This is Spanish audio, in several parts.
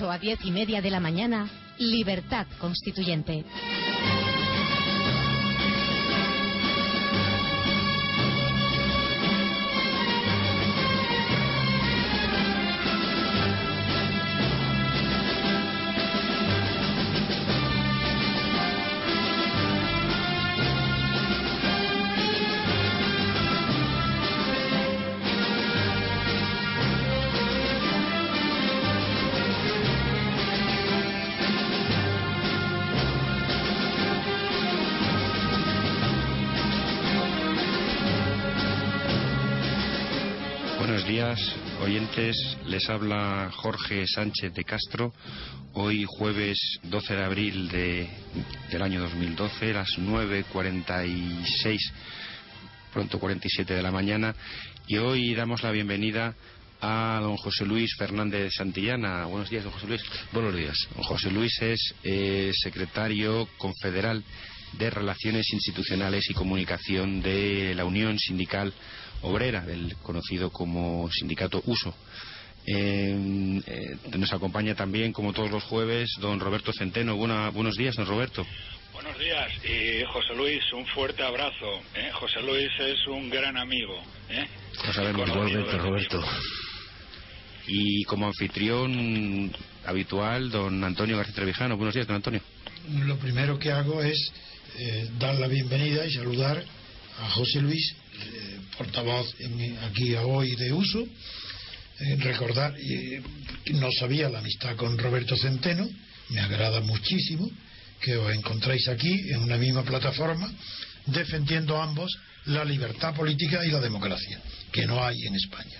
8 a 10 y media de la mañana, Libertad Constituyente. Oyentes. Les habla Jorge Sánchez de Castro. Hoy jueves 12 de abril de, del año 2012, las 9.46, pronto 47 de la mañana. Y hoy damos la bienvenida a don José Luis Fernández Santillana. Buenos días, don José Luis. Buenos días. Don José Luis es eh, secretario confederal de Relaciones Institucionales y Comunicación de la Unión Sindical Obrera, del conocido como Sindicato Uso. Eh, eh, nos acompaña también, como todos los jueves, don Roberto Centeno. Buena- buenos días, don Roberto. Buenos días y José Luis, un fuerte abrazo. ¿eh? José Luis es un gran amigo. ¿eh? Lo sabemos, Igualmente, Roberto. Y como anfitrión habitual, don Antonio García Trevijano. Buenos días, don Antonio. Lo primero que hago es eh, dar la bienvenida y saludar a José Luis, eh, portavoz aquí a hoy de uso. Eh, recordar, eh, no sabía la amistad con Roberto Centeno, me agrada muchísimo que os encontréis aquí en una misma plataforma defendiendo ambos la libertad política y la democracia, que no hay en España.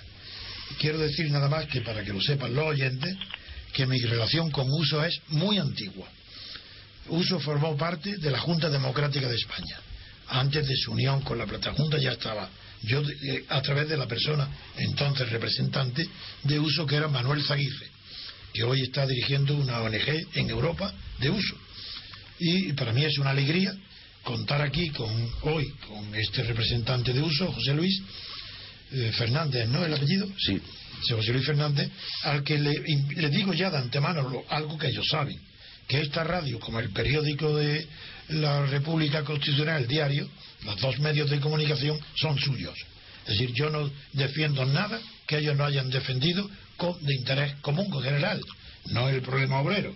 Quiero decir nada más que para que lo sepan los oyentes, que mi relación con Uso es muy antigua. Uso formó parte de la Junta Democrática de España. Antes de su unión con la Plata Junta ya estaba. Yo, eh, a través de la persona entonces representante de Uso, que era Manuel Zaguirre, que hoy está dirigiendo una ONG en Europa de Uso. Y para mí es una alegría contar aquí con hoy con este representante de Uso, José Luis eh, Fernández, ¿no? El apellido. Sí, José José Luis Fernández, al que le, le digo ya de antemano lo- algo que ellos saben, que esta radio, como el periódico de la República Constitucional, el diario, los dos medios de comunicación son suyos. Es decir, yo no defiendo nada que ellos no hayan defendido con- de interés común general. No el problema obrero,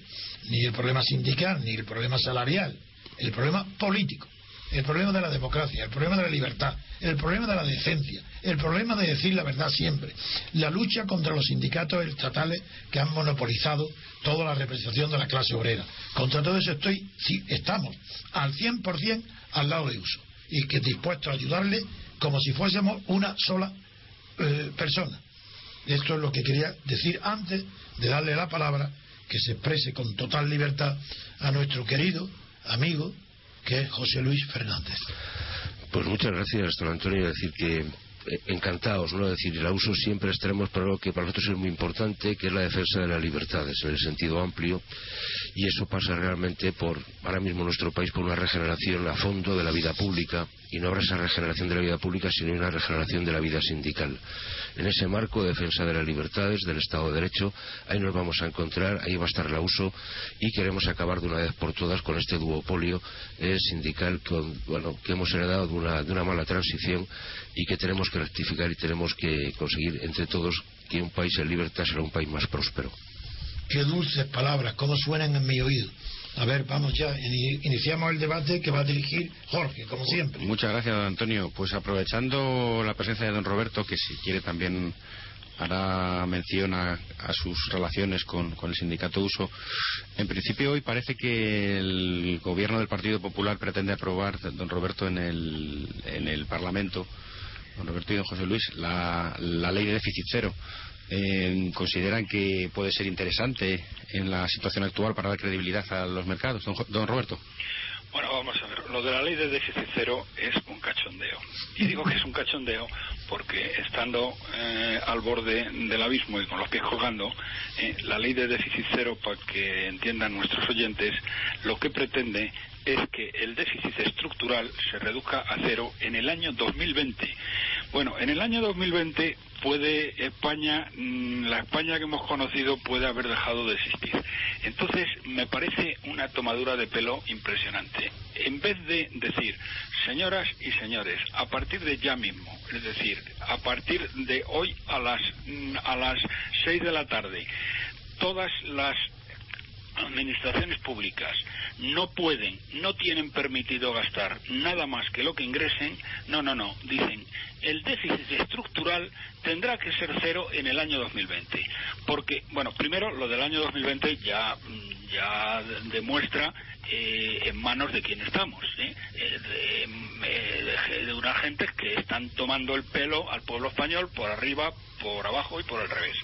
ni el problema sindical, ni el problema salarial, el problema político el problema de la democracia, el problema de la libertad, el problema de la decencia, el problema de decir la verdad siempre, la lucha contra los sindicatos estatales que han monopolizado toda la representación de la clase obrera. Contra todo eso estoy, sí, estamos al 100% al lado de uso y que dispuestos a ayudarle como si fuésemos una sola eh, persona. Esto es lo que quería decir antes de darle la palabra, que se exprese con total libertad a nuestro querido amigo, que José Luis Fernández. pues muchas gracias, don Antonio. Decir que eh, encantados, ¿no? Decir, el uso siempre estaremos para lo que para nosotros es muy importante, que es la defensa de las libertades en el sentido amplio. Y eso pasa realmente por, ahora mismo nuestro país, por una regeneración a fondo de la vida pública. Y no habrá esa regeneración de la vida pública, sino una regeneración de la vida sindical. En ese marco de defensa de las libertades, del Estado de Derecho, ahí nos vamos a encontrar, ahí va a estar la uso y queremos acabar de una vez por todas con este duopolio eh, sindical que hemos heredado de una, de una mala transición y que tenemos que rectificar y tenemos que conseguir entre todos que un país en libertad será un país más próspero. Qué dulces palabras, cómo suenan en mi oído. A ver, vamos ya, ini- iniciamos el debate que va a dirigir Jorge, como siempre. Muchas gracias, don Antonio. Pues aprovechando la presencia de don Roberto, que si quiere también hará mención a, a sus relaciones con, con el sindicato Uso. En principio hoy parece que el gobierno del Partido Popular pretende aprobar, don Roberto, en el, en el Parlamento, don Roberto y don José Luis, la, la ley de déficit cero. Eh, ¿Consideran que puede ser interesante en la situación actual para dar credibilidad a los mercados, don, don Roberto? Bueno, vamos a ver. Lo de la ley de déficit cero es un cachondeo. Y digo que es un cachondeo porque estando eh, al borde del abismo y con los pies colgando, eh, la ley de déficit cero, para que entiendan nuestros oyentes, lo que pretende es que el déficit estructural se reduzca a cero en el año 2020. Bueno, en el año 2020 puede España, mm, la España que hemos conocido puede haber dejado de existir. Entonces, me parece una tomadura de pelo impresionante. En vez de decir, señoras y señores, a partir de ya mismo, es decir, a partir de hoy a las, mm, a las seis de la tarde, todas las administraciones públicas no pueden, no tienen permitido gastar nada más que lo que ingresen, no, no, no, dicen, el déficit estructural tendrá que ser cero en el año 2020. Porque, bueno, primero lo del año 2020 ya, ya demuestra eh, en manos de quién estamos, ¿eh? Eh, de, de, una gente que están tomando el pelo al pueblo español por arriba, por abajo y por el revés.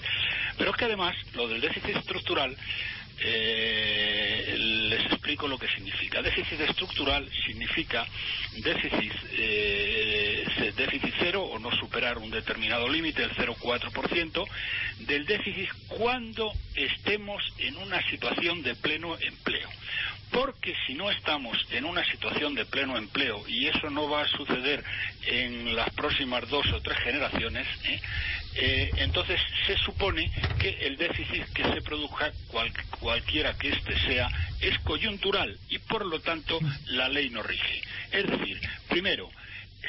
Pero es que además lo del déficit estructural eh, les explico lo que significa. Déficit estructural significa déficit, eh, déficit cero o no un determinado límite, el 0,4% del déficit cuando estemos en una situación de pleno empleo. Porque si no estamos en una situación de pleno empleo, y eso no va a suceder en las próximas dos o tres generaciones, ¿eh? Eh, entonces se supone que el déficit que se produzca, cualquiera que éste sea, es coyuntural y por lo tanto la ley no rige. Es decir, primero,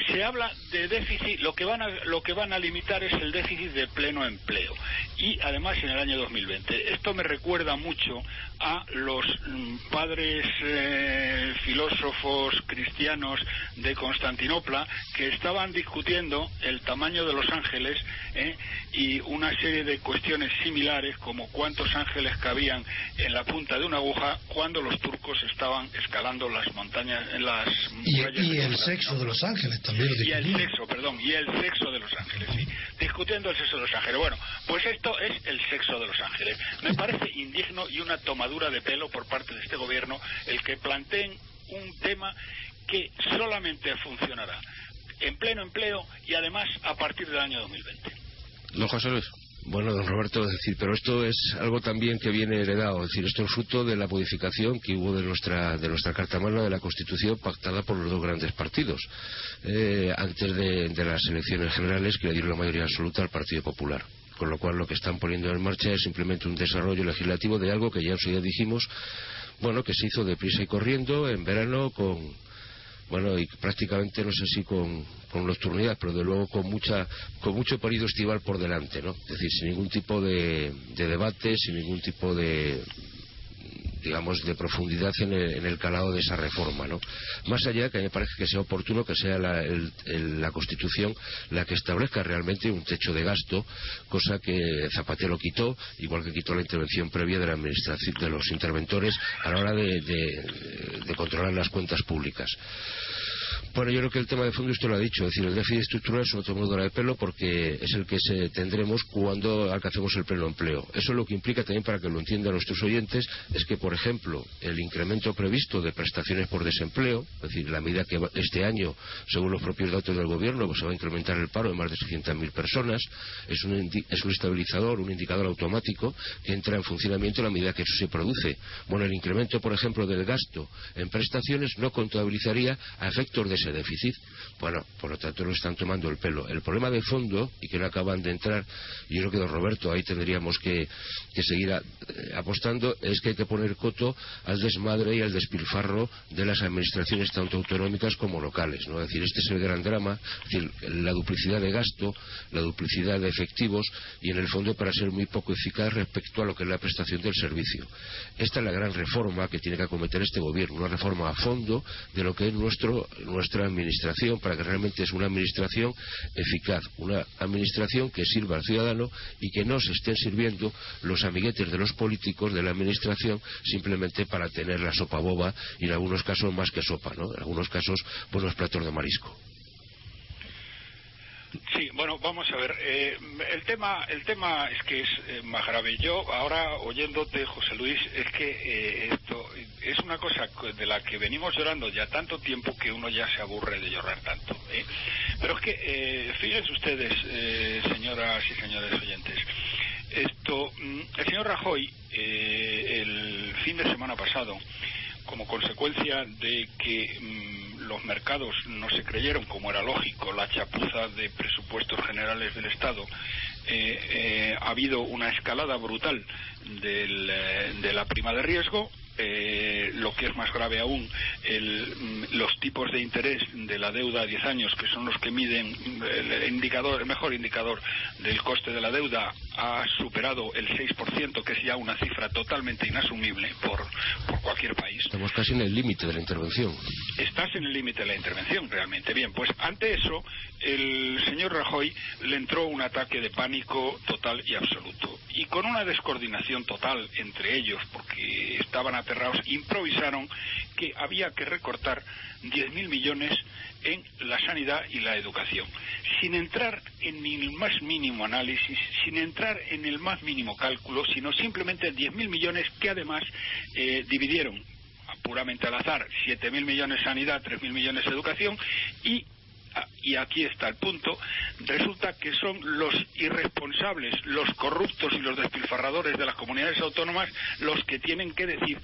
se habla de déficit, lo que van a, lo que van a limitar es el déficit de pleno empleo y además en el año 2020. Esto me recuerda mucho a los mm, padres eh, filósofos cristianos de Constantinopla que estaban discutiendo el tamaño de los ángeles eh, y una serie de cuestiones similares como cuántos ángeles cabían en la punta de una aguja cuando los turcos estaban escalando las montañas en las y, y el sexo de los ángeles también y el sexo perdón y el sexo de los ángeles sí. Discutiendo el sexo de los ángeles. Bueno pues esto es el sexo de los ángeles. Me parece indigno y una tomadura de pelo por parte de este gobierno el que planteen un tema que solamente funcionará en pleno empleo y además a partir del año 2020. Don José Luis. Bueno, don Roberto, es decir, pero esto es algo también que viene heredado, es decir, esto es fruto de la modificación que hubo de nuestra, de nuestra Carta Magna de la Constitución pactada por los dos grandes partidos, eh, antes de, de, las elecciones generales que le dieron la mayoría absoluta al Partido Popular. Con lo cual lo que están poniendo en marcha es simplemente un desarrollo legislativo de algo que ya día dijimos, bueno, que se hizo deprisa y corriendo en verano con bueno, y prácticamente no sé si con, con nocturnidad, pero de luego con mucha con mucho periodo estival por delante, ¿no? Es decir, sin ningún tipo de, de debate, sin ningún tipo de, digamos, de profundidad en el, en el, calado de esa reforma, ¿no? Más allá que a mí me parece que sea oportuno que sea la, el, la Constitución la que establezca realmente un techo de gasto, cosa que Zapatero quitó, igual que quitó la intervención previa de la administración, de los interventores a la hora de controlar las cuentas públicas. Bueno, yo creo que el tema de fondo usted lo ha dicho, es decir, el déficit estructural es una tomadura de pelo porque es el que se tendremos cuando alcancemos el pleno empleo. Eso lo que implica también, para que lo entiendan nuestros oyentes, es que, por ejemplo, el incremento previsto de prestaciones por desempleo, es decir, la medida que este año, según los propios datos del Gobierno, pues se va a incrementar el paro de más de 600.000 personas, es un, es un estabilizador, un indicador automático que entra en funcionamiento a la medida que eso se produce. Bueno, el incremento, por ejemplo, del gasto en prestaciones no contabilizaría a efectos de ese déficit. Bueno, por lo tanto, lo están tomando el pelo. El problema de fondo, y que no acaban de entrar, yo creo que, don Roberto, ahí tendríamos que, seguir eh, apostando, es que hay que poner coto al desmadre y al despilfarro de las administraciones tanto autonómicas como locales. ¿no? Es decir, este es el gran drama, es decir, la duplicidad de gasto, la duplicidad de efectivos, y en el fondo para ser muy poco eficaz respecto a lo que es la prestación del servicio. Esta es la gran reforma que tiene que acometer este gobierno, una reforma a fondo de lo que es nuestro, nuestra administración para que realmente es una administración eficaz, una administración que sirva al ciudadano y que no se estén sirviendo los amiguetes de los políticos de la administración simplemente para tener la sopa boba y en algunos casos más que sopa, ¿no? En algunos casos, pues los platos de marisco. Sí, bueno, vamos a ver. Eh, el tema, el tema es que es eh, más grave. Yo ahora oyéndote, José Luis, es que eh, esto es una cosa de la que venimos llorando ya tanto tiempo que uno ya se aburre de llorar tanto. Pero es que fíjense ustedes, señoras y señores oyentes, esto, mm, el señor Rajoy el fin de semana pasado como consecuencia de que mmm, los mercados no se creyeron, como era lógico, la chapuza de presupuestos generales del Estado, ha habido una escalada brutal de la prima de riesgo eh, lo que es más grave aún, mm, los tipos de interés de la deuda a 10 años, que son los que miden el, indicador, el mejor indicador del coste de la deuda, ha superado el 6%, que es ya una cifra totalmente inasumible por, por cualquier país. Estamos casi en el límite de la intervención. Estás en el límite de la intervención, realmente. Bien, pues ante eso, el señor Rajoy le entró un ataque de pánico total y absoluto. Y con una descoordinación total entre ellos, porque estaban aterrados, improvisaron que había que recortar 10.000 millones en la sanidad y la educación, sin entrar en el más mínimo análisis, sin entrar en el más mínimo cálculo, sino simplemente 10.000 millones que además eh, dividieron puramente al azar 7.000 millones sanidad, 3.000 millones educación y y aquí está el punto, resulta que son los irresponsables, los corruptos y los despilfarradores de las comunidades autónomas los que tienen que decir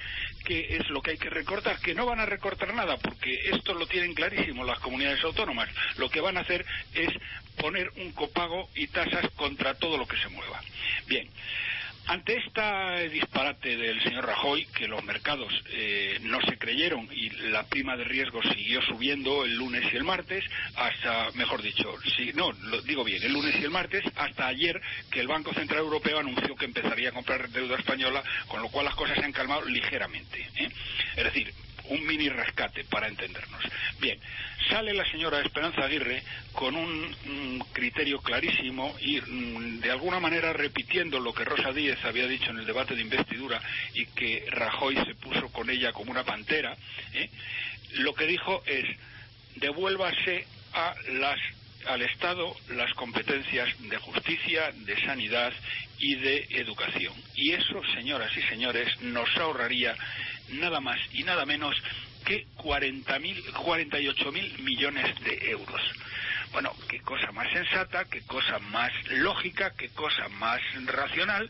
qué es lo que hay que recortar, que no van a recortar nada, porque esto lo tienen clarísimo las comunidades autónomas. Lo que van a hacer es poner un copago y tasas contra todo lo que se mueva. Bien. Ante este disparate del señor Rajoy, que los mercados eh, no se creyeron y la prima de riesgo siguió subiendo el lunes y el martes, hasta, mejor dicho, si, no, lo digo bien, el lunes y el martes, hasta ayer que el Banco Central Europeo anunció que empezaría a comprar deuda española, con lo cual las cosas se han calmado ligeramente. ¿eh? Es decir, un mini rescate, para entendernos. Bien, sale la señora Esperanza Aguirre con un, criterio clarísimo y mm, de alguna manera repitiendo lo que Rosa Díez había dicho en el debate de investidura y que Rajoy se puso con ella como una pantera, ¿eh? lo que dijo es devuélvase a las al Estado las competencias de justicia, de sanidad y de educación. Y eso, señoras y señores, nos ahorraría nada más y nada menos que 48 mil millones de euros. Bueno, qué cosa más sensata, qué cosa más lógica, qué cosa más racional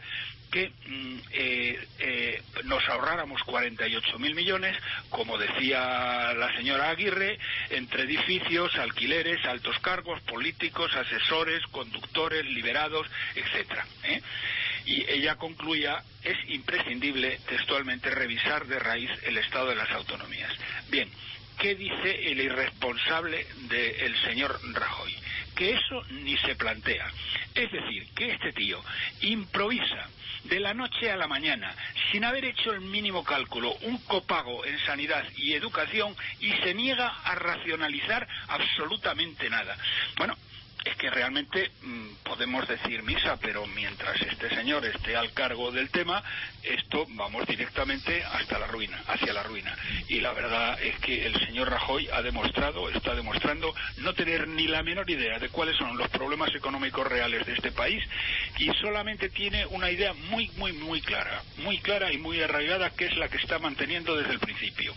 que mm, eh, eh, nos ahorráramos 48 mil millones, como decía la señora Aguirre, entre edificios, alquileres, altos cargos, políticos, asesores, conductores, liberados, etcétera. ¿eh? Y ella concluía, es imprescindible textualmente revisar de raíz el estado de las autonomías. Bien, ¿qué dice el irresponsable del señor Rajoy? Que eso ni se plantea. Es decir, que este tío improvisa de la noche a la mañana, sin haber hecho el mínimo cálculo, un copago en sanidad y educación y se niega a racionalizar absolutamente nada. Bueno, es que realmente mm, podemos decir misa, pero mientras este señor esté al cargo del tema, esto vamos directamente hasta la ruina, hacia la ruina. Y la verdad es que el señor Rajoy ha demostrado, está demostrando no tener ni la menor idea de cuáles son los problemas económicos reales de este país y solamente tiene una idea muy, muy, muy clara, muy clara y muy arraigada, que es la que está manteniendo desde el principio.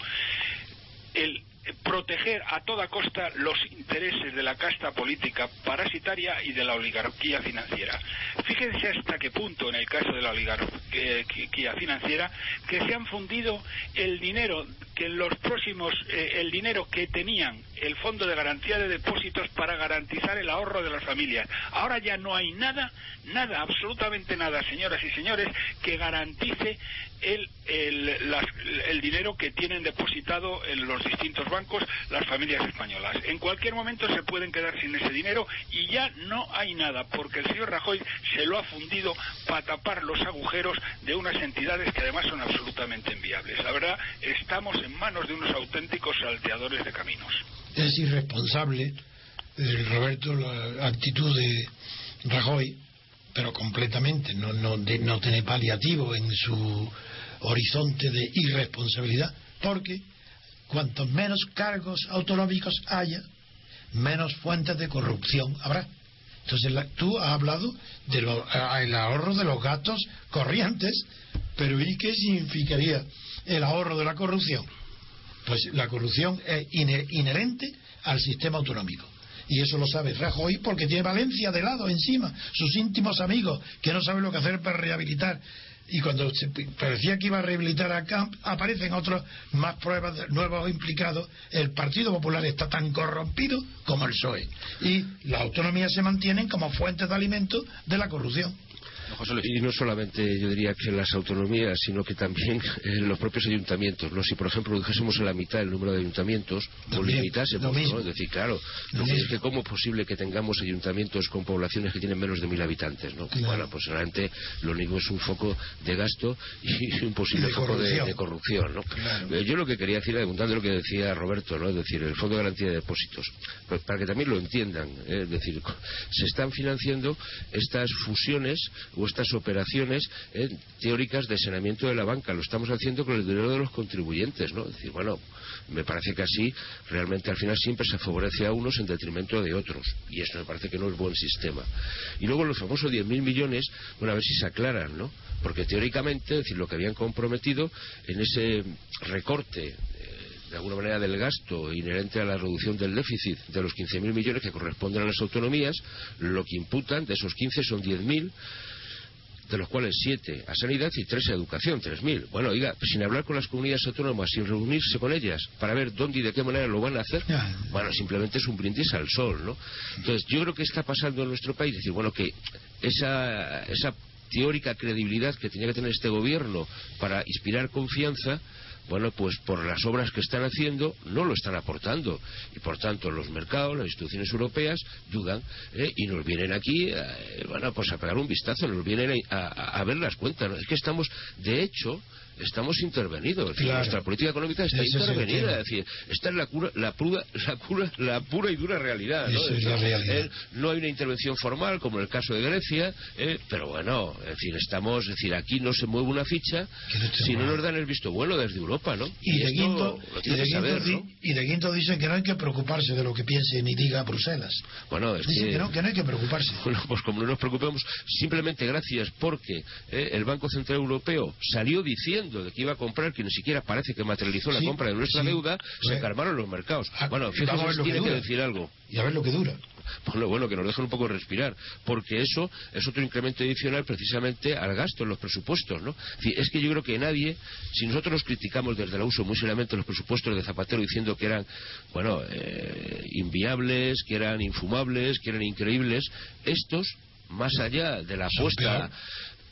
El proteger a toda costa los intereses de la casta política parasitaria y de la oligarquía financiera. Fíjense hasta qué punto en el caso de la oligarquía financiera que se han fundido el dinero que los próximos eh, el dinero que tenían el fondo de garantía de depósitos para garantizar el ahorro de las familias. Ahora ya no hay nada, nada, absolutamente nada, señoras y señores, que garantice el, el, dinero que tienen depositado en los distintos bancos las familias españolas. En cualquier momento se pueden quedar sin ese dinero y ya no hay nada, porque el señor Rajoy se lo ha fundido para tapar los agujeros de unas entidades que además son absolutamente enviables. La verdad, estamos en manos de unos auténticos salteadores de caminos. Es irresponsable, eh, Roberto, la actitud de Rajoy, pero completamente, no, no, no tiene paliativo en su horizonte de irresponsabilidad, porque cuantos menos cargos autonómicos haya, menos fuentes de corrupción habrá. Entonces, tú has hablado del ahorro de los gastos corrientes, pero ¿y qué significaría el ahorro de la corrupción? Pues la corrupción es inherente al sistema autonómico. Y eso lo sabe Rajoy porque tiene Valencia de lado encima, sus íntimos amigos que no saben lo que hacer para rehabilitar y cuando se parecía que iba a rehabilitar a Camp, aparecen otras más pruebas de nuevos implicados. El Partido Popular está tan corrompido como el PSOE. Y las autonomías se mantienen como fuentes de alimento de la corrupción. Y no solamente yo diría que las autonomías, sino que también eh, los propios ayuntamientos. ¿no? Si, por ejemplo, dijésemos en la mitad el número de ayuntamientos, o limitásemos, ¿no? Es decir, claro, es que cómo es posible que tengamos ayuntamientos con poblaciones que tienen menos de mil habitantes, ¿no? Bueno, pues realmente lo único es un foco de gasto y un posible foco de, corrupción, ¿no? Eh, yo lo que quería decir, apuntando lo que decía Roberto, ¿no? Es decir, el Fondo de Garantía de Depósitos, pues para que también lo entiendan, ¿eh? es decir, se están financiando estas fusiones estas operaciones eh, teóricas de saneamiento de la banca. Lo estamos haciendo con el dinero de los contribuyentes, ¿no? Es decir, bueno, me parece que así realmente al final siempre se favorece a unos en detrimento de otros. Y eso me parece que no es buen sistema. Y luego los famosos 10.000 millones, bueno, a ver si se aclaran, ¿no? Porque teóricamente, es decir, lo que habían comprometido en ese recorte eh, de alguna manera del gasto inherente a la reducción del déficit de los 15.000 millones que corresponden a las autonomías, lo que imputan de esos 15 son 10.000 de los cuales siete a sanidad y tres a educación, tres mil. Bueno, oiga, pues sin hablar con las comunidades autónomas, sin reunirse con ellas para ver dónde y de qué manera lo van a hacer, bueno, simplemente es un brindis al sol, ¿no? Entonces, yo creo que está pasando en nuestro país, decir, bueno, que esa, esa teórica credibilidad que tenía que tener este gobierno para inspirar confianza, bueno, pues por las obras que están haciendo no lo están aportando. Y por tanto los mercados, las instituciones europeas dudan ¿eh? y nos vienen aquí, eh, bueno, pues a pegar un vistazo, nos vienen a, a ver las cuentas. Es que estamos, de hecho, estamos intervenidos. Nuestra política económica está intervenida. Es decir, esta es la, cura, la, pura, la, la pura y dura realidad. ¿no? Eh, no hay una intervención formal, como en el caso de Grecia, eh, pero bueno, es decir, estamos, es decir, aquí no se mueve una ficha si no nos dan el visto bueno desde Europa, ¿no? Y, de, quinto, y, de quinto, y de quinto dicen que no hay que preocuparse de lo que piense ni diga Bruselas. Bueno, es que... no, que no hay que preocuparse. Bueno, pues como no nos preocupemos, simplemente gracias porque eh, el Banco Central Europeo salió diciendo de que iba a comprar, que ni siquiera parece que materializó la compra de nuestra deuda, se calmaron los mercados. Ah, bueno, fíjate, tiene que, decir algo. Y a ver lo que dura. Bueno, bueno, que nos dejen un poco respirar, porque eso es otro incremento adicional precisamente al gasto en los presupuestos, ¿no? Es que yo creo que nadie, si nosotros nos criticamos desde el uso muy seriamente los presupuestos de Zapatero diciendo que eran, bueno, eh, inviables, que eran infumables, que eran increíbles, estos más allá de la apuesta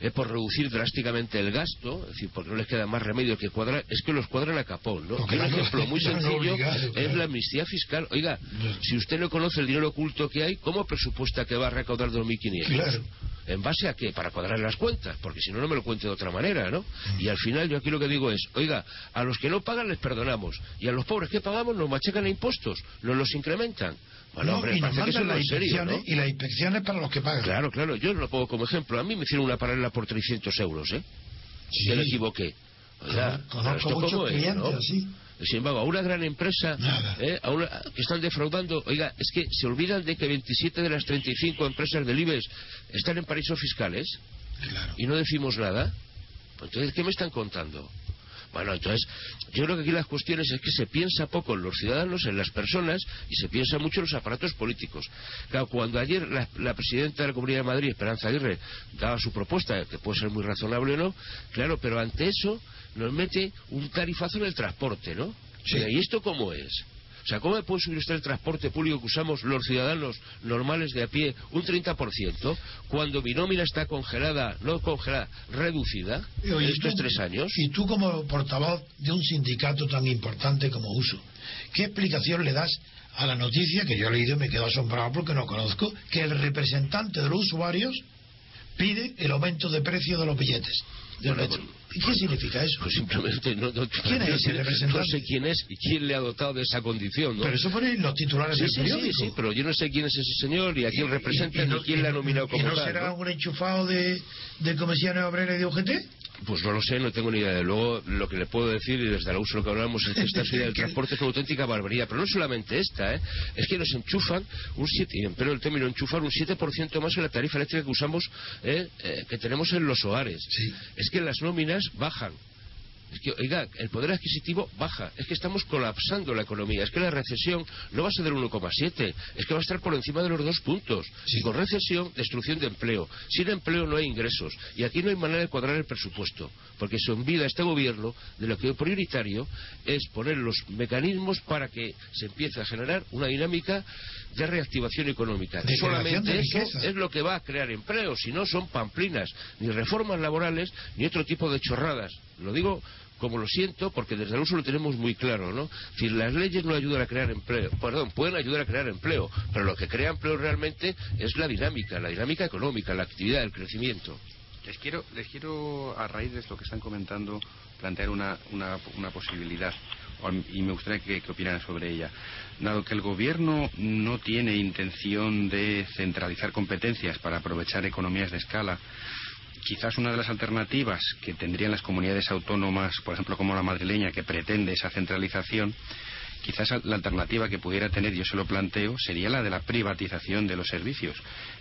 es por reducir drásticamente el gasto, es decir, porque no les queda más remedio que cuadrar, es que los cuadran a capón, ¿no? un ejemplo muy sencillo es la amnistía fiscal. Oiga, si usted no conoce el dinero oculto que hay, ¿cómo presupuesta que va a recaudar 2.500? Claro. ¿En base a qué? Para cuadrar las cuentas, porque si no, no me lo cuente de otra manera, ¿no? Mm. Y al final yo aquí lo que digo es, oiga, a los que no pagan les perdonamos, y a los pobres que pagamos nos machacan a impuestos, nos los incrementan. Y, nos las inspecciones, y las inspecciones para los que pagan. Claro, claro, yo lo pongo como ejemplo. A mí me hicieron una paralela por 300 euros, ¿eh? Sí. me equivoqué. O sea, Conozco muchos clientes así. Sin embargo, a una gran empresa ¿eh? a que están defraudando, oiga, es que se olvidan de que 27 de las 35 empresas del IBEX están en paraísos fiscales claro. y no decimos nada. Entonces, ¿qué me están contando? Bueno, entonces, yo creo que aquí las cuestiones es que se piensa poco en los ciudadanos, en las personas, y se piensa mucho en los aparatos políticos. Claro, cuando ayer la, presidenta de la Comunidad de Madrid, Esperanza Aguirre, daba su propuesta, que puede ser muy razonable o no, claro, pero ante eso nos mete un tarifazo en el transporte, ¿no? ¿Y esto cómo es? Sea, ¿cómo puede subir usted el transporte público que usamos los ciudadanos normales de a pie un 30% cuando mi nómina está congelada, no congelada, reducida en estos tres años? Y tú como portavoz de un sindicato tan importante como USO, ¿qué explicación le das a la noticia que yo he leído y me quedo asombrado porque no conozco, que el representante de los usuarios pide el aumento de precio de los billetes? ¿Y qué significa eso? Pues simplemente no, ¿Quién es ese representante? No sé quién es y quién le ha dotado de esa condición. ¿no? Pero eso pone los titulares sí, del sí, periódico. Sí, sí, pero yo no sé quién es ese señor y a quién representa ni quién le ha nominado como ¿Y no tal, será un enchufado de, de comisiones obreras y de UGT? Pues no lo sé, no tengo ni idea. Luego, lo que le puedo decir, y desde el uso lo que hablamos, es que esta subida del transporte es una auténtica barbaridad. Pero no solamente esta, ¿eh? es que nos enchufan un 7, pero el término enchufar un 7% más en la tarifa eléctrica que usamos, ¿eh? Eh, que tenemos en los hogares. Sí. Es que las nóminas bajan Es que, oiga, el poder adquisitivo baja. Es que estamos colapsando la economía. Es que la recesión no va a ser del 1,7. Es que va a estar por encima de los dos puntos. Y con recesión, destrucción de empleo. Sin empleo no hay ingresos. Y aquí no hay manera de cuadrar el presupuesto. Porque se olvida este gobierno de lo que es prioritario es poner los mecanismos para que se empiece a generar una dinámica de reactivación económica. Solamente eso es lo que va a crear empleo. Si no, son pamplinas. Ni reformas laborales, ni otro tipo de chorradas. Lo digo como lo siento, porque desde el uso lo tenemos muy claro, ¿no? Las leyes no ayudan a crear empleo, perdón, pueden ayudar a crear empleo, pero lo que crea empleo realmente es la dinámica, la dinámica económica, la actividad, el crecimiento. Les quiero, les quiero a raíz de lo que están comentando, plantear una, una, una posibilidad y me gustaría que, que, opinaran sobre ella. Dado que el Gobierno no tiene intención de centralizar competencias para aprovechar economías de escala, quizás una de las alternativas que tendrían las comunidades autónomas, por ejemplo como la madrileña, que pretende esa centralización, quizás la alternativa que pudiera tener, yo se lo planteo, sería la de la privatización de los servicios.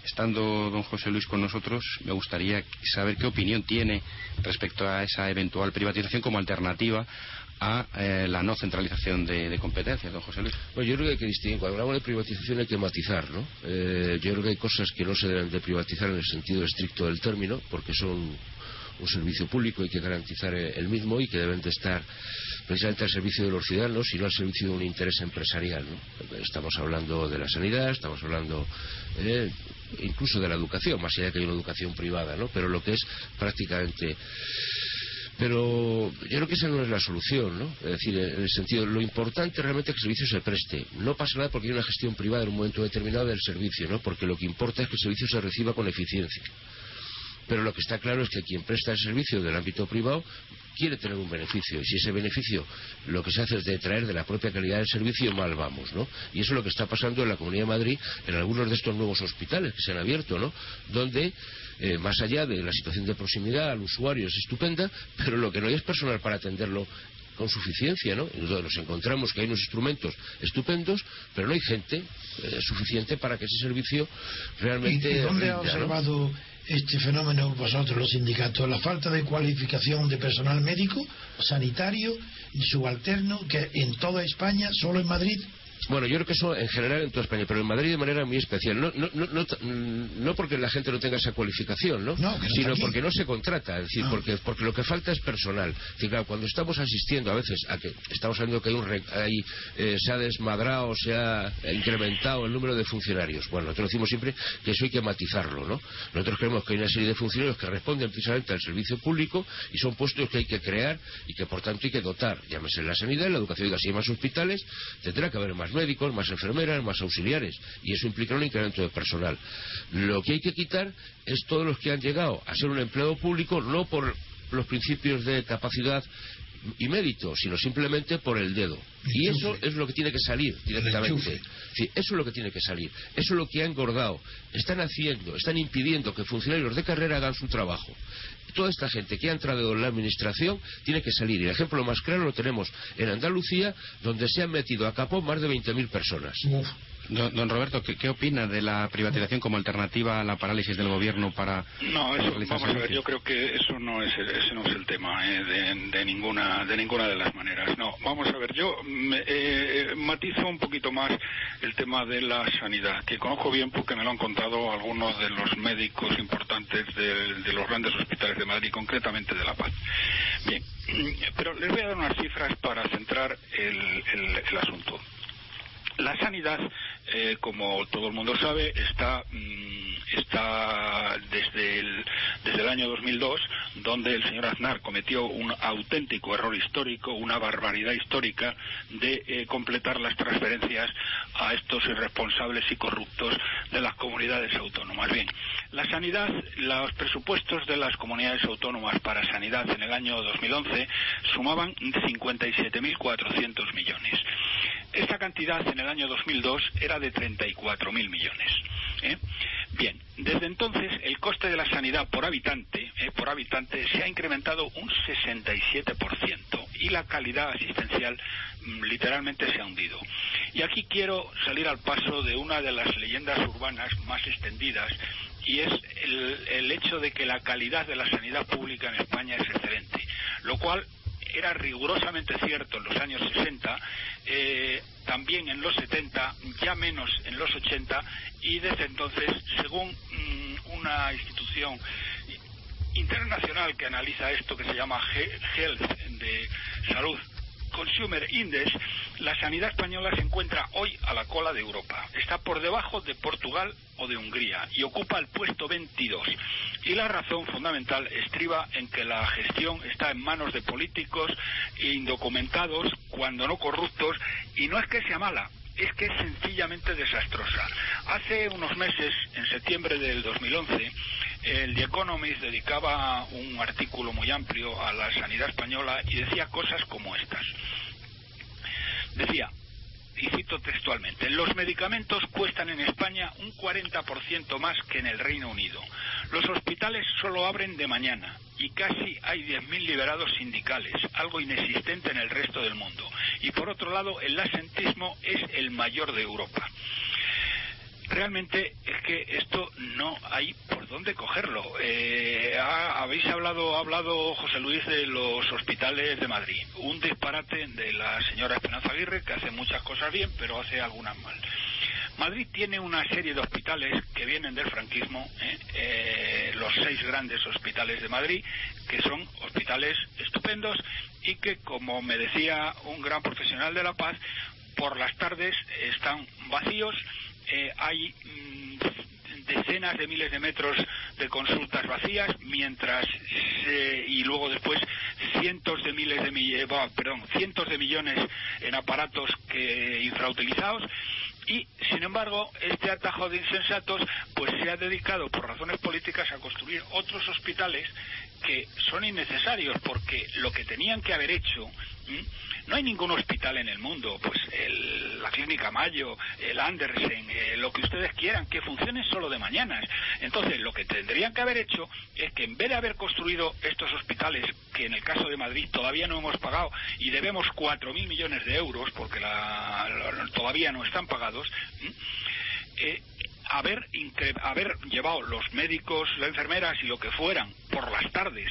Estando don José Luis con nosotros, me gustaría saber qué opinión tiene respecto a esa eventual privatización como alternativa a eh, la no centralización de, de, competencias, don José Luis. Bueno, yo creo que hay que distinguir. Cuando hablamos de privatización hay que matizar, ¿no? Eh, yo creo que hay cosas que no se deben de privatizar en el sentido estricto del término, porque son un servicio público, hay que garantizar el mismo y que deben de estar precisamente al servicio de los ciudadanos y no al servicio de un interés empresarial. ¿no? Estamos hablando de la sanidad, estamos hablando eh, incluso de la educación, más allá de que hay una educación privada, ¿no? pero lo que es prácticamente pero yo creo que esa no es la solución, ¿no? Es decir, en el sentido, lo importante realmente es que el servicio se preste. No pasa nada porque hay una gestión privada en un momento determinado del servicio, ¿no? Porque lo que importa es que el servicio se reciba con eficiencia. Pero lo que está claro es que quien presta el servicio del ámbito privado quiere tener un beneficio. Y si ese beneficio lo que se hace es detraer de la propia calidad del servicio, mal vamos, ¿no? Y eso es lo que está pasando en la Comunidad de Madrid, en algunos de estos nuevos hospitales que se han abierto, ¿no? Donde eh, más allá de la situación de proximidad al usuario es estupenda, pero lo que no hay es personal para atenderlo con suficiencia, ¿no? Entonces nos encontramos que hay unos instrumentos estupendos, pero no hay gente eh, suficiente para que ese servicio realmente. ¿Y, dónde ha observado este fenómeno vosotros, los sindicatos? La falta de cualificación de personal médico, sanitario y subalterno, que en toda España, solo en Madrid, bueno, yo creo que eso en general en toda España, pero en Madrid de manera muy especial. No, no, no, no porque la gente no tenga esa cualificación, ¿no? Sino porque no se contrata, es decir, porque, porque lo que falta es personal. claro, cuando estamos asistiendo a veces a que estamos sabiendo que hay un hay, eh, se ha desmadrado, se ha incrementado el número de funcionarios. Bueno, nosotros decimos siempre que eso hay que matizarlo, ¿no? Nosotros creemos que hay una serie de funcionarios que responden precisamente al servicio público y son puestos que hay que crear y que por tanto hay que dotar. Llámese la sanidad, la educación, y hay más hospitales, tendrá que haber más médicos, más enfermeras, más auxiliares, y eso implica un incremento de personal. Lo que hay que quitar es todos los que han llegado a ser un empleado público no por los principios de capacidad y mérito, sino simplemente por el dedo. Y eso es lo que tiene que salir directamente. Sí, eso es lo que tiene que salir. Eso es lo que ha engordado. Están haciendo, están impidiendo que funcionarios de carrera hagan su trabajo toda esta gente que ha entrado en la administración tiene que salir. Y el ejemplo más claro lo tenemos en Andalucía, donde se han metido a capo más de 20.000 personas. Don, Roberto, ¿qué, opina de la privatización como alternativa a la parálisis del gobierno para no eso, vamos a ver yo creo que eso no es el, ese no es el tema eh, de, ninguna de ninguna de las maneras. No vamos a ver yo eh, matizo un poquito más el tema de la sanidad que conozco bien porque me lo han contado algunos de los médicos importantes de, los grandes hospitales de Madrid concretamente de La Paz. Bien pero les voy a dar unas cifras para centrar el asunto. La sanidad, eh, como todo el mundo sabe, está, mm, desde, el, desde el año 2002, donde el señor Aznar cometió un auténtico error histórico, una barbaridad histórica de eh, completar las transferencias a estos irresponsables y corruptos de las comunidades autónomas. Bien, la sanidad, los presupuestos de las comunidades autónomas para sanidad en el año 2011 sumaban 57.400 millones. Esta cantidad en el año 2002 era de 34.000 millones. ¿eh? Bien, desde entonces el coste de la sanidad por habitante, ¿eh? por habitante se ha incrementado un 67% y la calidad asistencial mm, literalmente se ha hundido. Y aquí quiero salir al paso de una de las leyendas urbanas más extendidas y es el, el hecho de que la calidad de la sanidad pública en España es excelente, lo cual era rigurosamente cierto en los años 60, eh, también en los 70, ya menos en los 80, y desde entonces, según mm, una institución internacional que analiza esto, que se llama Health de Salud Consumer Index, la sanidad española se encuentra hoy a la cola de Europa. Está por debajo de Portugal o de Hungría y ocupa el puesto 22. Y la razón fundamental estriba en que la gestión está en manos de políticos indocumentados, cuando no corruptos, y no es que sea mala, es que es sencillamente desastrosa. Hace unos meses, en septiembre del 2011, el The Economist dedicaba un artículo muy amplio a la sanidad española y decía cosas como estas. Decía, y cito textualmente, los medicamentos cuestan en España un 40% más que en el Reino Unido. Los hospitales solo abren de mañana y casi hay 10.000 liberados sindicales, algo inexistente en el resto del mundo. Y por otro lado, el asentismo es el mayor de Europa realmente es que esto no hay por dónde cogerlo. Eh, habéis hablado, ha hablado José Luis de los hospitales de Madrid. Un disparate de la señora Esperanza Aguirre que hace muchas cosas bien, pero hace algunas mal. Madrid tiene una serie de hospitales que vienen del franquismo, ¿eh? Eh, los seis grandes hospitales de Madrid, que son hospitales estupendos y que, como me decía un gran profesional de la paz, por las tardes están vacíos eh, hay mm, decenas de miles de metros de consultas vacías, mientras y luego después cientos de miles de eh, perdón, cientos de millones en aparatos que infrautilizados. Y sin embargo este atajo de insensatos pues se ha dedicado por razones políticas a construir otros hospitales que son innecesarios porque lo que tenían que haber hecho no hay ningún hospital en el mundo, pues la Clínica Mayo, el Andersen, eh, lo que ustedes quieran, que funcione solo de mañanas. Entonces, lo que tendrían que haber hecho es que en vez de haber construido estos hospitales, que en el caso de Madrid todavía no hemos pagado y debemos 4.000 millones de euros porque todavía no están pagados, eh, haber, haber llevado los médicos, las enfermeras y lo que fueran por las tardes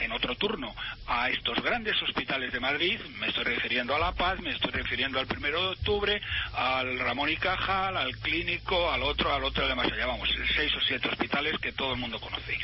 en otro turno a estos grandes hospitales de Madrid, me estoy refiriendo a La Paz, me estoy refiriendo al primero de octubre, al Ramón y Cajal, al Clínico, al otro, al otro de más allá, vamos, seis o siete hospitales que todo el mundo conoce.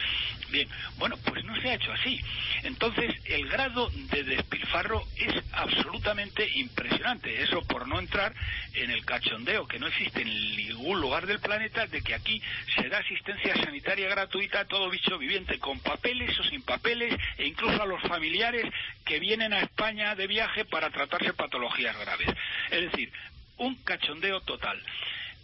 Bien, bueno, pues no se ha hecho así. Entonces, el grado de despilfarro es absolutamente impresionante. Eso por no entrar en el cachondeo que no existe en ningún lugar del planeta de que aquí se da asistencia sanitaria gratuita a todo bicho viviente, con papeles o sin papeles, e incluso a los familiares que vienen a España de viaje para tratarse patologías graves. Es decir, un cachondeo total.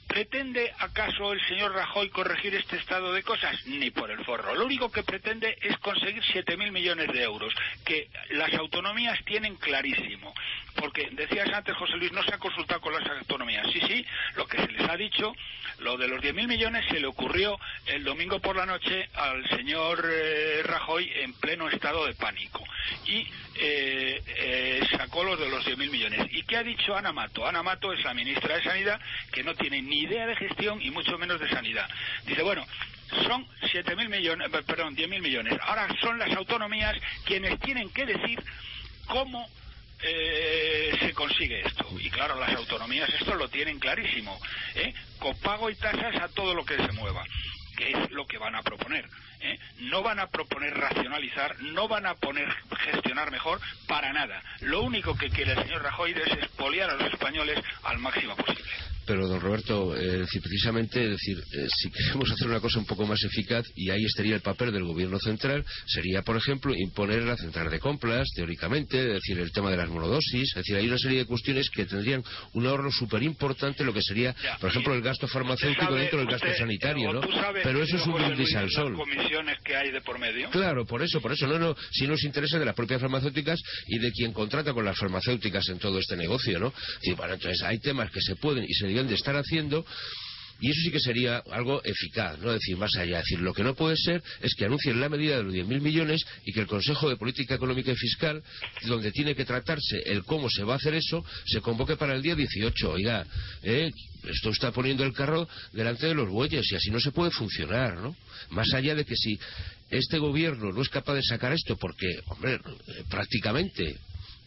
¿Pretende acaso el señor Rajoy corregir este estado de cosas? Ni por el forro. Lo único que pretende es conseguir 7.000 millones de euros, que las autonomías tienen clarísimo. Porque decías antes, José Luis, no se ha consultado con las autonomías. Sí, sí, lo que se les ha dicho, lo de los 10.000 millones se le ocurrió el domingo por la noche al señor eh, Rajoy en pleno estado de pánico. Y eh, eh, sacó los de los 10.000 millones. ¿Y qué ha dicho Ana Mato? Ana Mato es la ministra de Sanidad que no tiene ni idea de gestión y mucho menos de sanidad. Dice, bueno, son 7.000 millones, perdón, 10.000 millones. Ahora son las autonomías quienes tienen que decir cómo eh, se consigue esto. Y claro, las autonomías esto lo tienen clarísimo. ¿eh? Copago y tasas a todo lo que se mueva, que es lo que van a proponer. ¿Eh? No van a proponer racionalizar, no van a poner gestionar mejor para nada. Lo único que quiere el señor Rajoy es expoliar a los españoles al máximo posible. Pero, don Roberto, eh, precisamente, decir, eh, si queremos hacer una cosa un poco más eficaz, y ahí estaría el papel del gobierno central, sería, por ejemplo, imponer la central de compras, teóricamente, es decir, el tema de las monodosis, es decir, hay una serie de cuestiones que tendrían un ahorro súper importante, lo que sería, por ejemplo, el gasto farmacéutico dentro del gasto sanitario, ¿no? Pero eso es un brindis al sol. Que hay de por medio? Claro, por eso, por eso, no, no, si nos interesa de las propias farmacéuticas y de quien contrata con las farmacéuticas en todo este negocio, ¿no? Y bueno, entonces hay temas que se pueden y se de estar haciendo Y eso sí que sería algo eficaz, no decir más allá. decir, lo que no puede ser es que anuncien la medida de los 10.000 millones y que el Consejo de Política Económica y Fiscal, donde tiene que tratarse el cómo se va a hacer eso, se convoque para el día 18. Oiga, ¿eh? esto está poniendo el carro delante de los bueyes y así no se puede funcionar, ¿no? Más allá de que si este gobierno no es capaz de sacar esto porque, hombre, eh, prácticamente,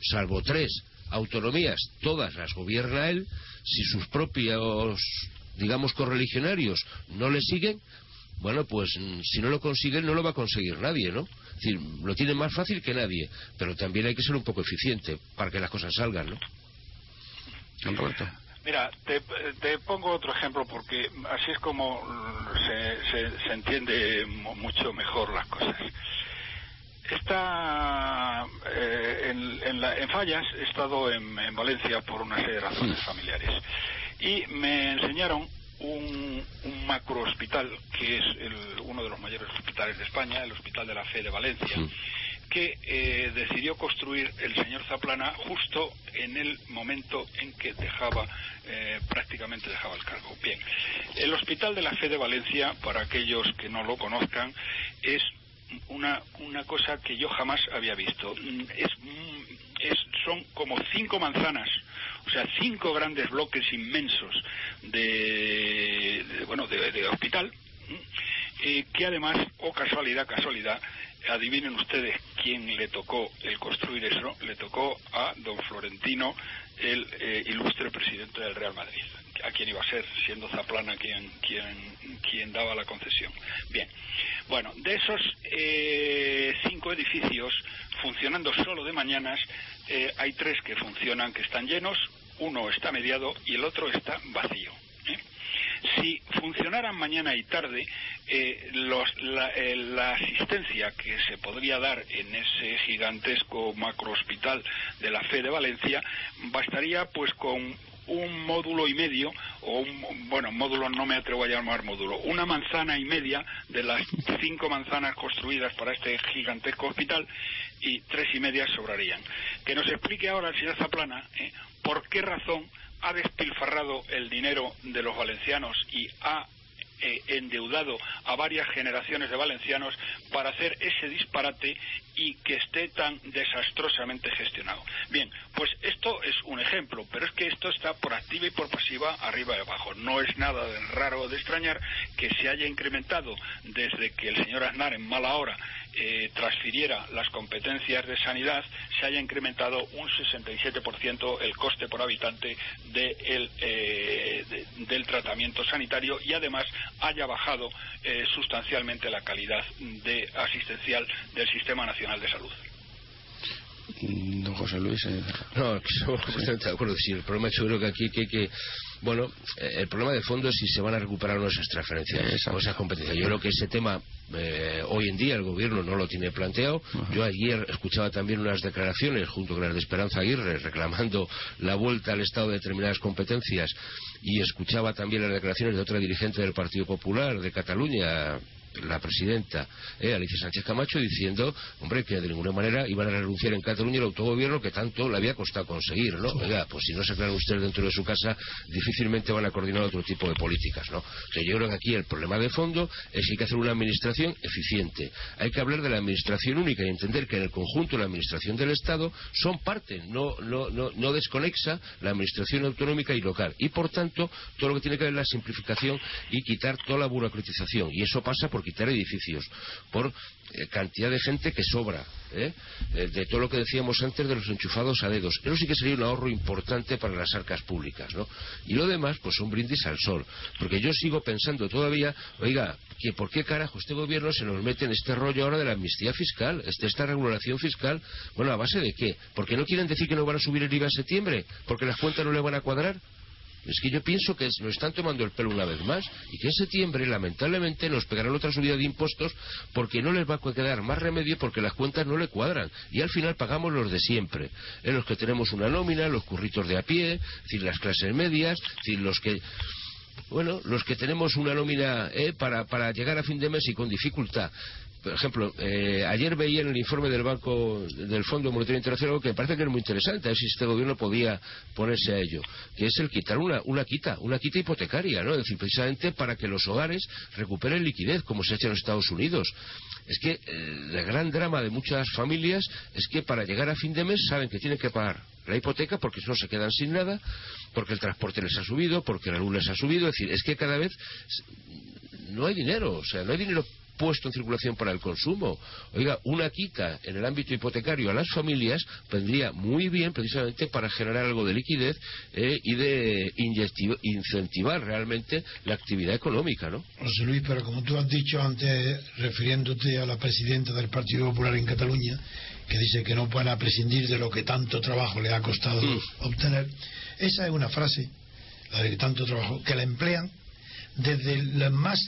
salvo tres autonomías, todas las gobierna él, si sus propios, digamos, correligionarios no le siguen, bueno, pues mm, si no lo consiguen no lo va a conseguir nadie, ¿no? Es decir, lo tiene más fácil que nadie, pero también hay que ser un poco eficiente para que las cosas salgan, ¿no? Roberto. Mira, te, te, pongo otro ejemplo porque así es como se, se, entiende mucho mejor las cosas. Está eh, en, en, Fallas, he estado en, Valencia por una serie de razones familiares y me enseñaron un, un macro hospital que es uno de los mayores hospitales de España, el Hospital de la Fe de Valencia que eh, decidió construir el señor Zaplana justo en el momento en que dejaba, eh, prácticamente dejaba el cargo. Bien, el Hospital de la Fe de Valencia, para aquellos que no lo conozcan, es una, una cosa que yo jamás había visto. Es, es, son como cinco manzanas, o sea, cinco grandes bloques inmensos de, bueno, de, hospital, eh, que además, o oh casualidad, casualidad, adivinen ustedes quién le tocó el construir eso, le tocó a don Florentino, el eh, ilustre presidente del Real Madrid, a quien iba a ser, siendo Zaplana quien, quien, quien daba la concesión. Bien, bueno, de esos eh, cinco edificios, funcionando solo de mañanas, eh, hay tres que funcionan, que están llenos, uno está mediado y el otro está vacío. Si funcionaran mañana y tarde, eh, eh, la, asistencia que se podría dar en ese gigantesco macrohospital de la Fe de Valencia bastaría pues con un módulo y medio, o un, bueno, módulo no me atrevo a llamar módulo, una manzana y media de las cinco manzanas construidas para este gigantesco hospital y tres y media sobrarían. Que nos explique ahora el señor Zaplana eh, por qué razón ha despilfarrado el dinero de los valencianos y ha eh, endeudado a varias generaciones de valencianos para hacer ese disparate y que esté tan desastrosamente gestionado. Bien, pues esto es un ejemplo, pero es que esto está por activa y por pasiva arriba y abajo. No es nada de raro de extrañar que se haya incrementado desde que el señor Aznar en mala hora eh, transfiriera las competencias de sanidad, se haya incrementado un 67% el coste por habitante eh, del tratamiento sanitario y además haya bajado eh, sustancialmente la calidad de asistencial del Sistema Nacional de Salud. Mm, don José Luis. No, estamos completamente de acuerdo. Sí, el problema yo creo que aquí que, que bueno, eh, el problema de fondo es si se van a recuperar nuestras transferencias o esas competencias. Yo creo que ese tema eh, hoy en día el gobierno no lo tiene planteado. Yo ayer escuchaba también unas declaraciones junto con las de Esperanza Aguirre reclamando la vuelta al Estado de determinadas competencias y escuchaba también las declaraciones de otra dirigente del Partido Popular de Cataluña, la presidenta eh, Alicia Sánchez Camacho diciendo, hombre, que de ninguna manera iban a renunciar en Cataluña el autogobierno que tanto le había costado conseguir, ¿no? Oiga, pues si no se aclaran ustedes dentro de su casa, difícilmente van a coordinar otro tipo de políticas, ¿no? O sea, yo creo que aquí el problema de fondo es que hay que hacer una administración eficiente. Hay que hablar de la administración única y entender que en el conjunto de la administración del Estado son parte, no, no, no, no desconexa la administración autonómica y local. Y por tanto, todo lo que tiene que ver la simplificación y quitar toda la burocratización. Y eso pasa porque quitar edificios, por eh, cantidad de gente que sobra, ¿eh? ¿eh? de todo lo que decíamos antes de los enchufados a dedos. Eso sí que sería un ahorro importante para las arcas públicas, ¿no? Y lo demás, pues un brindis al sol. Porque yo sigo pensando todavía, oiga, que ¿por qué carajo este gobierno se nos mete en este rollo ahora de la amnistía fiscal, de esta regulación fiscal? Bueno, ¿a base de qué? ¿Porque no quieren decir que no van a subir el IVA en septiembre? ¿Porque las cuentas no le van a cuadrar? Es que yo pienso que nos están tomando el pelo una vez más y que en septiembre, lamentablemente, nos pegarán otra subida de impuestos porque no les va a quedar más remedio porque las cuentas no le cuadran. Y al final pagamos los de siempre. En los que tenemos una nómina, los curritos de a pie, decir, las clases medias, decir, los que bueno, los que tenemos una nómina eh, para, para llegar a fin de mes y con dificultad por ejemplo, eh, ayer veía en el informe del Banco del Fondo Monetario Internacional algo que me parece que es muy interesante, a ver si este gobierno podía ponerse a ello, que es el quitar una, quita, una quita hipotecaria, ¿no? Es decir, precisamente para que los hogares recuperen liquidez, como se ha hecho en los Estados Unidos. Es que eh, el gran drama de muchas familias es que para llegar a fin de mes saben que tienen que pagar la hipoteca porque no se quedan sin nada, porque el transporte les ha subido, porque la luz les ha subido. Es decir, es que cada vez no hay dinero, o sea, no hay dinero puesto en circulación para el consumo. Oiga, una quita en el ámbito hipotecario a las familias vendría muy bien precisamente para generar algo de liquidez eh, y de incentivar realmente la actividad económica, ¿no? José Luis, pero como tú has dicho antes, refiriéndote a la presidenta del Partido Popular en Cataluña, que dice que no puede prescindir de lo que tanto trabajo le ha costado mm. obtener, esa es una frase, la de tanto trabajo, que la emplean desde el más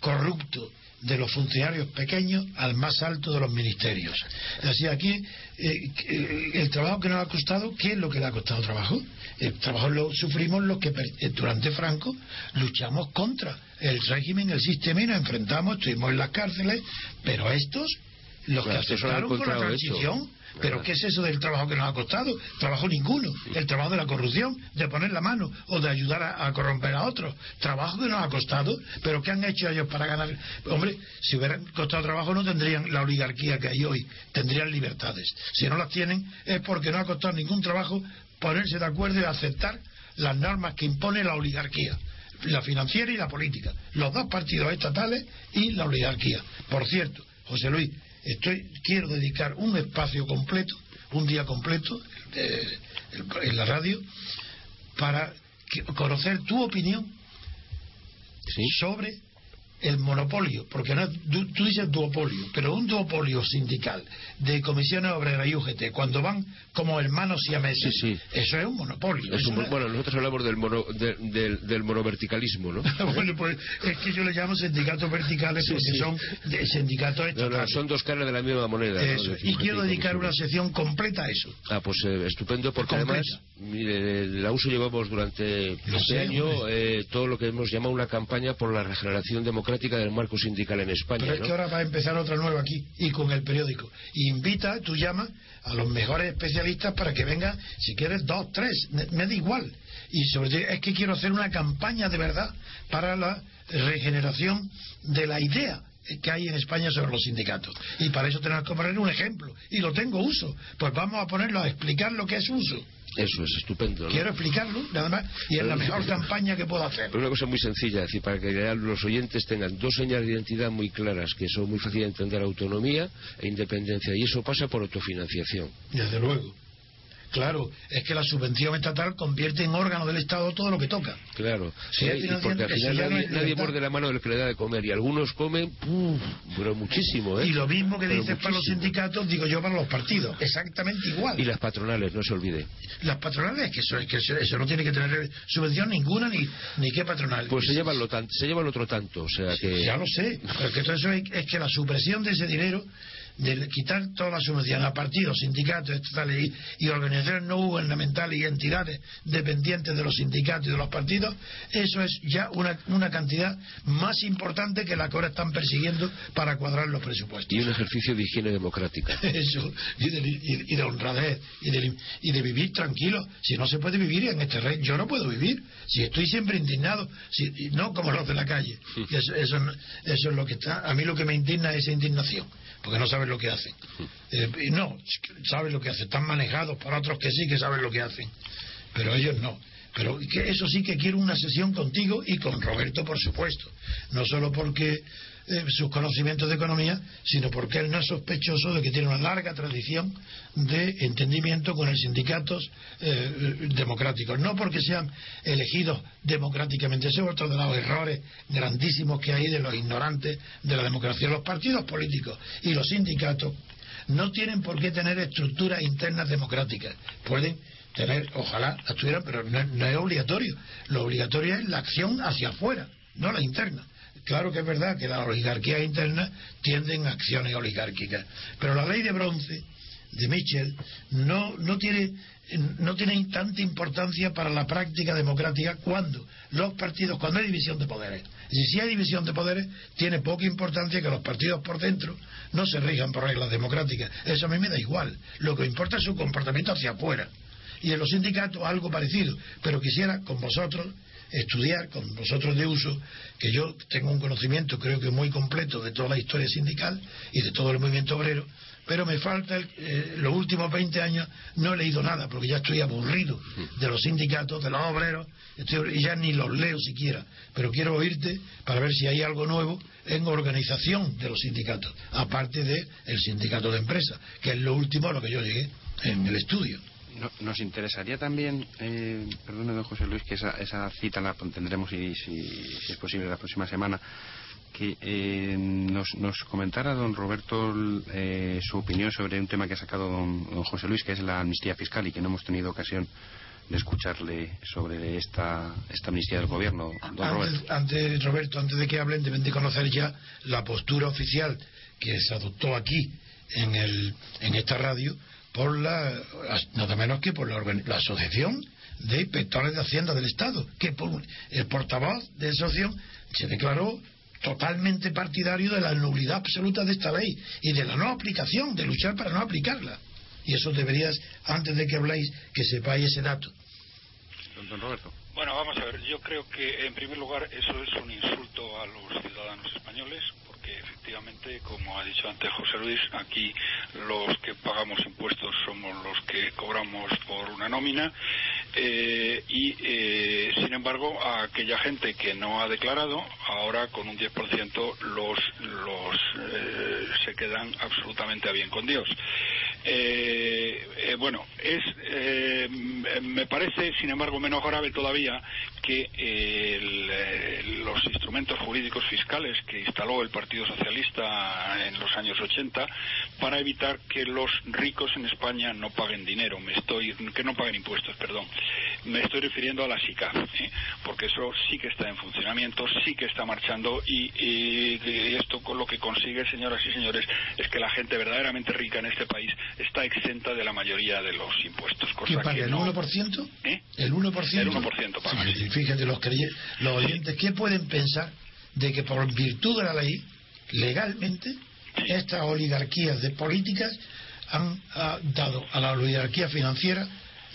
corrupto de los funcionarios pequeños al más alto de los ministerios. Así aquí, eh, eh, el trabajo que nos ha costado, ¿qué es lo que le ha costado trabajo? El trabajo lo sufrimos los que eh, durante Franco luchamos contra el régimen, el sistema y nos enfrentamos, estuvimos en las cárceles, pero estos, los que aceptaron con la transición, pero ¿qué es eso del trabajo que nos ha costado? Trabajo ninguno. El trabajo de la corrupción, de poner la mano o de ayudar a, corromper a otros. Trabajo que nos ha costado, pero ¿qué han hecho ellos para ganar? Hombre, si hubieran costado trabajo no tendrían la oligarquía que hay hoy, tendrían libertades. Si no las tienen es porque no ha costado ningún trabajo ponerse de acuerdo y aceptar las normas que impone la oligarquía la financiera y la política, los dos partidos estatales y la oligarquía. Por cierto, José Luis, estoy quiero dedicar un espacio completo, un día completo eh, en la radio para conocer tu opinión sobre el monopolio, porque no, tú, dices duopolio, pero un duopolio sindical de comisiones obreras y UGT, cuando van como hermanos y a meses, eso es un monopolio. Bueno, nosotros hablamos del, mono, del, monoverticalismo, ¿no? bueno, pues es que yo le llamo sindicatos verticales porque son de sindicatos estatales. son dos caras de la misma moneda. Y quiero dedicar una sección completa a eso. Ah, pues eh, estupendo, porque además, mire, la USO llevamos durante este año eh, todo lo que hemos llamado una campaña por la regeneración democrática del marco sindical en España. Pero es que ahora va a empezar otra nueva aquí y con el periódico. invita, tú llamas a los mejores especialistas para que vengan, si quieres, dos, tres, me, da igual. Y sobre todo es que quiero hacer una campaña de verdad para la regeneración de la idea que hay en España sobre los sindicatos. Y para eso tenemos que poner un ejemplo. Y lo tengo uso. Pues vamos a ponerlo a explicar lo que es uso. Eso es estupendo. Quiero explicarlo, nada más, y es la mejor campaña que puedo hacer. Es una cosa muy sencilla, decir, para que los oyentes tengan dos señales de identidad muy claras, que son muy fáciles de entender autonomía e independencia, y eso pasa por autofinanciación. Desde luego. Claro, es que la subvención estatal convierte en órgano del Estado todo lo que toca. Claro, sí, porque al final nadie, nadie muerde la mano del que le da de comer y algunos comen, pero muchísimo. ¿eh? Y lo mismo que dices para los sindicatos, digo yo para los partidos, exactamente igual. Y las patronales, no se olvide. Las patronales, que eso, que eso no tiene que tener subvención ninguna ni, ni qué patronal. Pues se llevan, lo se llevan otro tanto, o sea que... Ya lo sé, porque todo eso es que la supresión de ese dinero de quitar toda la subvención a partidos, sindicatos estatales y, organizaciones no gubernamentales y entidades dependientes de los sindicatos y de los partidos, eso es ya una, una cantidad más importante que la que ahora están persiguiendo para cuadrar los presupuestos. Y un ejercicio de higiene democrática. Eso, y de, honradez, y de, y de vivir tranquilo. Si no se puede vivir en este rey, yo no puedo vivir. Si estoy siempre indignado, si, no como los de la calle. Eso, eso, eso es lo que está. A mí lo que me indigna es esa indignación porque no saben lo que hacen. Eh, no, saben lo que hacen, están manejados por otros que sí que saben lo que hacen, pero ellos no. Pero que eso sí que quiero una sesión contigo y con Roberto, por supuesto. No solo porque eh, sus conocimientos de economía, sino porque él no es sospechoso de que tiene una larga tradición de entendimiento con los sindicatos eh, democráticos. No porque sean elegidos democráticamente, ese es otro de los errores grandísimos que hay de los ignorantes de la democracia. Los partidos políticos y los sindicatos no tienen por qué tener estructuras internas democráticas. Pueden tener, ojalá las pero no es obligatorio. Lo obligatorio es la acción hacia afuera, no la interna. Claro que es verdad que las oligarquías internas tienden a acciones oligárquicas, pero la ley de bronce de Mitchell no, no tiene no tienen tanta importancia para la práctica democrática cuando los partidos, cuando hay división de poderes. Y si hay división de poderes, tiene poca importancia que los partidos por dentro no se rijan por reglas democráticas. Eso a mí me da igual. Lo que importa es su comportamiento hacia afuera. Y en los sindicatos algo parecido. Pero quisiera con vosotros estudiar, con vosotros de uso, que yo tengo un conocimiento creo que muy completo de toda la historia sindical y de todo el movimiento obrero, pero me falta eh, los últimos 20 años no he leído nada porque ya estoy aburrido de los sindicatos, de los obreros y ya ni los leo siquiera pero quiero oírte para ver si hay algo nuevo en organización de los sindicatos aparte del el sindicato de empresa que es lo último a lo que yo llegué en el estudio nos interesaría también, eh, perdone don José Luis, que esa, esa cita la tendremos y si, si es posible la próxima semana, que eh, nos, nos, comentara don Roberto eh, su opinión sobre un tema que ha sacado don, José Luis, que es la amnistía fiscal y que no hemos tenido ocasión de escucharle sobre esta, esta amnistía del gobierno. Don Roberto. Antes, Roberto, antes de que hablen, deben de conocer ya la postura oficial que se adoptó aquí en, el, en esta radio por la, nada menos que por la, la Asociación de Inspectores de Hacienda del Estado, que por el portavoz de esa asociación se declaró totalmente partidario de la nulidad absoluta de esta ley y de la no aplicación, de luchar para no aplicarla. Y eso deberías, antes de que habléis, que sepáis ese dato. Don Roberto. Bueno, vamos a ver, yo creo que en primer lugar eso es un insulto a los ciudadanos españoles, porque efectivamente, como ha dicho antes José Luis, aquí los que pagamos impuestos somos los que cobramos por una nómina eh, y, eh, sin embargo, a aquella gente que no ha declarado, ahora con un 10% los, los eh, se quedan absolutamente a bien con Dios. bueno, es, me parece, sin embargo, menos grave todavía que los instrumentos jurídicos fiscales que instaló el Partido Socialista en los años 80 para evitar que los ricos en España no paguen dinero, me estoy, que no paguen impuestos, perdón. Me estoy refiriendo a la SICAF, ¿eh? porque eso sí que está en funcionamiento, sí que está marchando y, esto con lo que consigue, señoras y señores, es que la gente verdaderamente rica en este país está exenta de la mayoría de los impuestos. Cosa paga, que el 1%? ¿Eh? ¿El 1%? El 1% paga. fíjense, los, los oyentes, ¿qué pueden pensar de que por virtud de la ley, legalmente, estas oligarquías de políticas han dado a la oligarquía financiera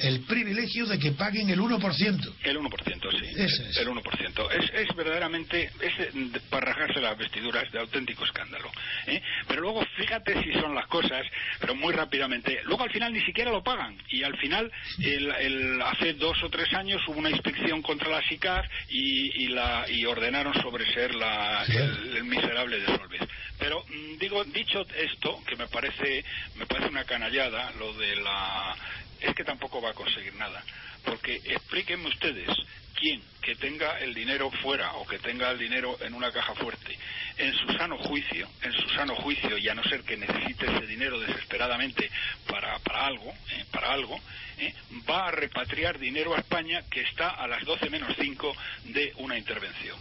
el privilegio de que paguen el 1%. El 1%, sí. El 1%. Es, es verdaderamente es para rajarse las vestiduras de auténtico escándalo. ¿eh? Pero luego, fíjate si son las cosas, pero muy rápidamente, luego al final ni siquiera lo pagan. Y al final, el, hace dos o tres años hubo una inspección contra la SICAR y, y, la, y ordenaron sobreser la, el, miserable de Solves. Pero mm, digo, dicho esto, que me parece, me parece una canallada, lo de la es que tampoco va a conseguir nada. Porque explíquenme ustedes quién que tenga el dinero fuera o que tenga el dinero en una caja fuerte, en su sano juicio, en su sano juicio, y a no ser que necesite ese dinero desesperadamente para, para algo, ¿eh? para algo, ¿eh? va a repatriar dinero a España que está a las 12 menos 5 de una intervención.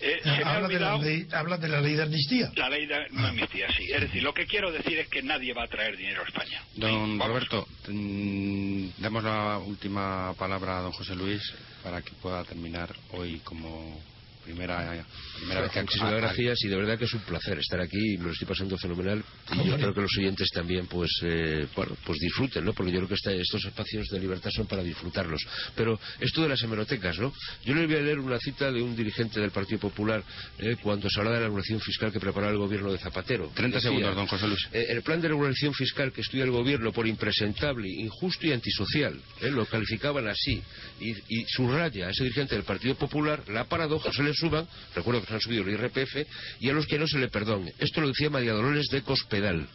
Eh, habla, de la ley, habla de la ley de amnistía. La ley de ah. amnistía, sí. Es decir, lo que quiero decir es que nadie va a traer dinero a España. Don Roberto, mm, damos la última palabra a don José Luis para que pueda terminar hoy como primera, primera vez que Muchísimas gracias y de verdad que es un placer estar aquí y me lo estoy pasando fenomenal y yo espero que los oyentes también pues eh, bueno, pues disfruten, ¿no? Porque yo creo que estos espacios de libertad son para disfrutarlos. Pero esto de las hemerotecas, ¿no? Yo le voy a leer una cita de un dirigente del Partido Popular eh, cuando se hablaba de la regulación fiscal que preparaba el gobierno de Zapatero. 30 segundos, don José Luis. Eh, el plan de regulación fiscal que estudia el gobierno por impresentable, injusto y antisocial, lo calificaban así y, y subraya a ese dirigente del Partido Popular la paradoja, se le suban, recuerdo que se han subido el IRPF, y a los que no se le perdone. Esto lo decía María Dolores de Cospedal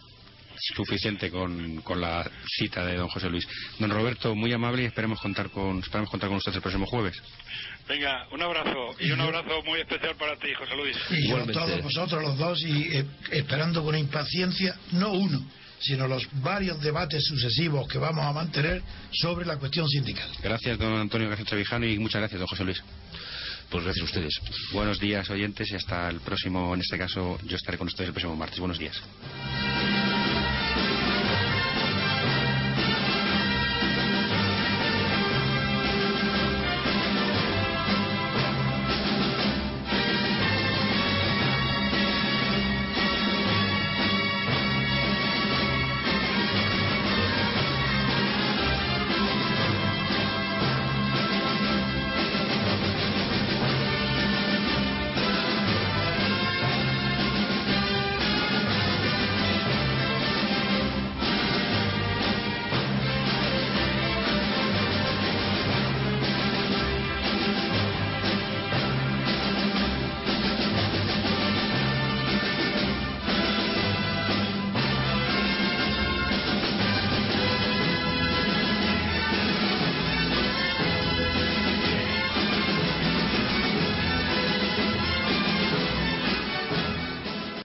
suficiente con, con, la cita de don José Luis. Don Roberto, muy amable y esperemos contar con, esperamos contar con usted el próximo jueves. Venga, un abrazo y un abrazo muy especial para ti, José Luis. Y a todos vosotros los dos y eh, esperando con impaciencia, no uno, sino los varios debates sucesivos que vamos a mantener sobre la cuestión sindical. Gracias, don Antonio García Trevijano, y muchas gracias, don José Luis. Pues gracias a ustedes. Buenos días, oyentes, y hasta el próximo, en este caso, yo estaré con ustedes el próximo martes. Buenos días.